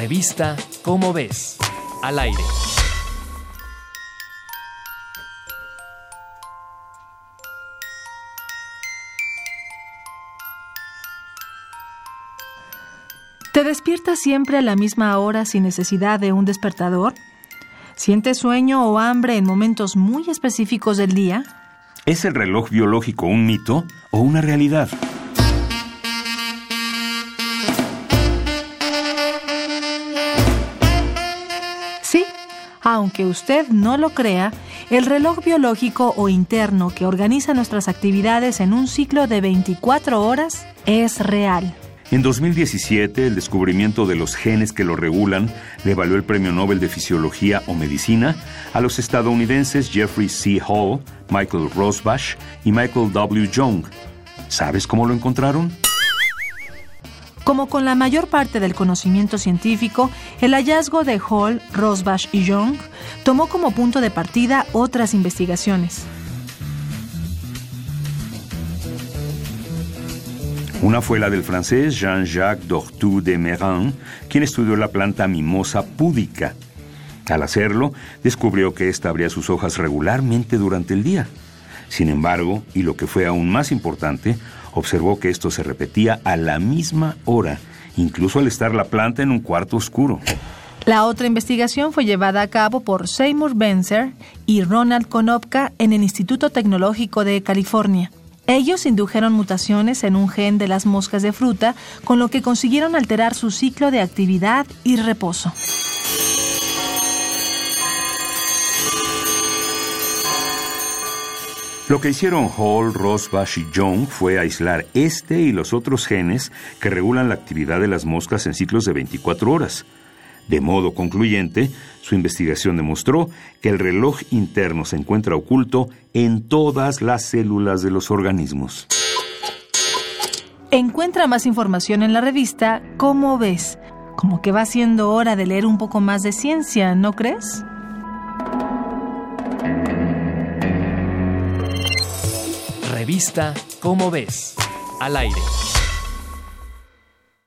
Revista Cómo ves, al aire. ¿Te despiertas siempre a la misma hora sin necesidad de un despertador? ¿Sientes sueño o hambre en momentos muy específicos del día? ¿Es el reloj biológico un mito o una realidad? Aunque usted no lo crea, el reloj biológico o interno que organiza nuestras actividades en un ciclo de 24 horas es real. En 2017, el descubrimiento de los genes que lo regulan le valió el Premio Nobel de Fisiología o Medicina a los estadounidenses Jeffrey C. Hall, Michael Rosbach y Michael W. Young. ¿Sabes cómo lo encontraron? Como con la mayor parte del conocimiento científico, el hallazgo de Hall, Rosbach y Young tomó como punto de partida otras investigaciones. Una fue la del francés Jean-Jacques Dortu de Merin, quien estudió la planta mimosa púdica. Al hacerlo, descubrió que ésta abría sus hojas regularmente durante el día. Sin embargo, y lo que fue aún más importante, observó que esto se repetía a la misma hora, incluso al estar la planta en un cuarto oscuro. La otra investigación fue llevada a cabo por Seymour Benzer y Ronald Konopka en el Instituto Tecnológico de California. Ellos indujeron mutaciones en un gen de las moscas de fruta, con lo que consiguieron alterar su ciclo de actividad y reposo. Lo que hicieron Hall, Rosbach y Young fue aislar este y los otros genes que regulan la actividad de las moscas en ciclos de 24 horas. De modo concluyente, su investigación demostró que el reloj interno se encuentra oculto en todas las células de los organismos. Encuentra más información en la revista ¿Cómo ves? Como que va siendo hora de leer un poco más de ciencia, ¿no crees? Revista Cómo ves, al aire.